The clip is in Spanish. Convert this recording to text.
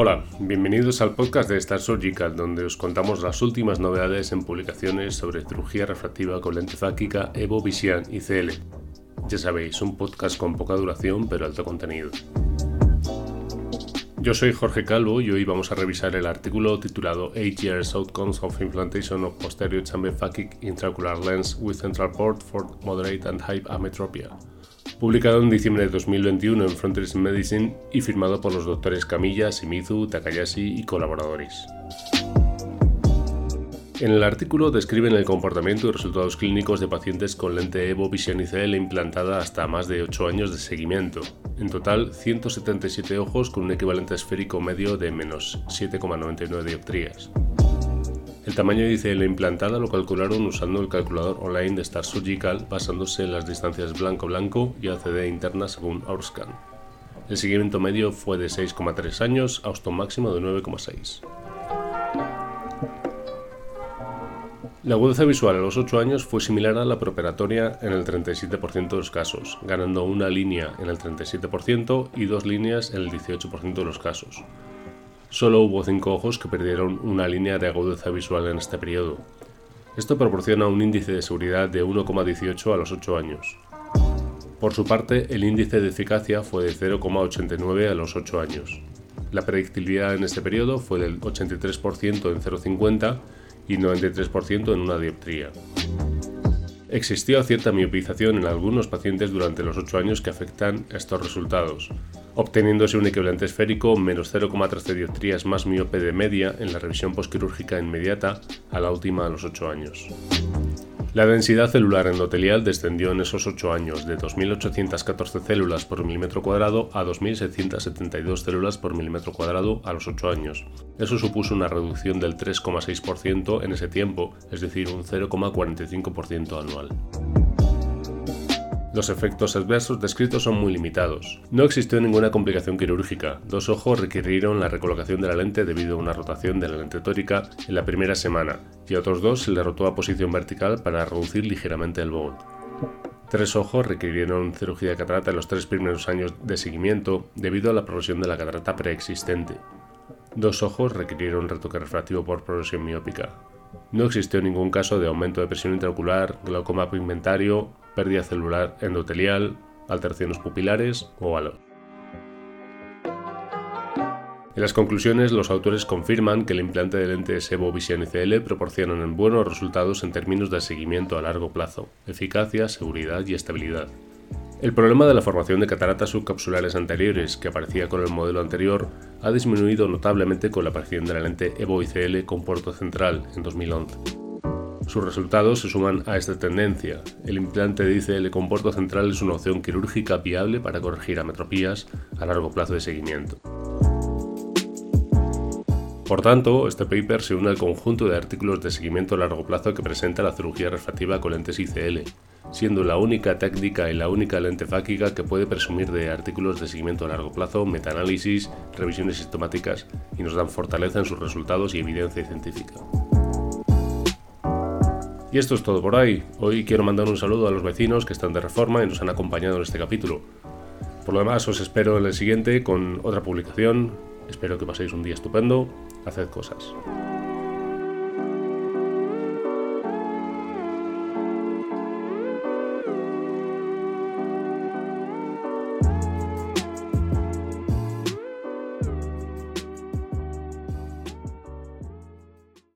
Hola, bienvenidos al podcast de Star Surgical, donde os contamos las últimas novedades en publicaciones sobre cirugía refractiva con lente fáquica, Evo Vision y CL. Ya sabéis, un podcast con poca duración pero alto contenido. Yo soy Jorge Calvo y hoy vamos a revisar el artículo titulado 8 Years Outcomes of Implantation of Posterior Chamber Phakic Intraocular Lens with Central Port for Moderate and High Ametropia, publicado en diciembre de 2021 en Frontiers in Medicine y firmado por los doctores Camilla, Shimizu, Takayashi y colaboradores. En el artículo describen el comportamiento y resultados clínicos de pacientes con lente Evo Vision ICL implantada hasta más de 8 años de seguimiento. En total, 177 ojos con un equivalente esférico medio de menos 7,99 dioptrías. El tamaño de ICL implantada lo calcularon usando el calculador online de Star Surgical basándose en las distancias blanco-blanco y ACD interna según Ourscan. El seguimiento medio fue de 6,3 años, a máximo de 9,6. La agudeza visual a los 8 años fue similar a la preoperatoria en el 37% de los casos, ganando una línea en el 37% y dos líneas en el 18% de los casos. Solo hubo 5 ojos que perdieron una línea de agudeza visual en este periodo. Esto proporciona un índice de seguridad de 1,18 a los 8 años. Por su parte, el índice de eficacia fue de 0,89 a los 8 años. La predictibilidad en este periodo fue del 83% en 0,50 y 93% en una dioptría. Existió cierta miopización en algunos pacientes durante los 8 años que afectan estos resultados, obteniéndose un equivalente esférico menos 0,13 dioptrías más miope de media en la revisión posquirúrgica inmediata a la última a los 8 años. La densidad celular endotelial descendió en esos 8 años de 2.814 células por milímetro cuadrado a 2.672 células por milímetro cuadrado a los 8 años. Eso supuso una reducción del 3,6% en ese tiempo, es decir, un 0,45% anual. Los efectos adversos descritos son muy limitados. No existió ninguna complicación quirúrgica. Dos ojos requirieron la recolocación de la lente debido a una rotación de la lente tórica en la primera semana y a otros dos se le rotó a posición vertical para reducir ligeramente el bowl. Tres ojos requirieron cirugía de catarata en los tres primeros años de seguimiento debido a la progresión de la catarata preexistente. Dos ojos requirieron retoque refractivo por progresión miópica. No existió ningún caso de aumento de presión intraocular, glaucoma pigmentario pérdida celular endotelial, alteraciones pupilares o valor. En las conclusiones, los autores confirman que el implante de lentes Evo Vision ICL proporcionan buenos resultados en términos de seguimiento a largo plazo, eficacia, seguridad y estabilidad. El problema de la formación de cataratas subcapsulares anteriores que aparecía con el modelo anterior ha disminuido notablemente con la aparición de la lente Evo ICL con puerto central en 2011. Sus resultados se suman a esta tendencia. El implante de ICL con puerto central es una opción quirúrgica viable para corregir ametropías a largo plazo de seguimiento. Por tanto, este paper se une al conjunto de artículos de seguimiento a largo plazo que presenta la cirugía refractiva con lentes ICL, siendo la única técnica y la única lente fáquica que puede presumir de artículos de seguimiento a largo plazo, metaanálisis, revisiones sistemáticas y nos dan fortaleza en sus resultados y evidencia científica. Y esto es todo por hoy. Hoy quiero mandar un saludo a los vecinos que están de reforma y nos han acompañado en este capítulo. Por lo demás, os espero en el siguiente con otra publicación. Espero que paséis un día estupendo. Haced cosas.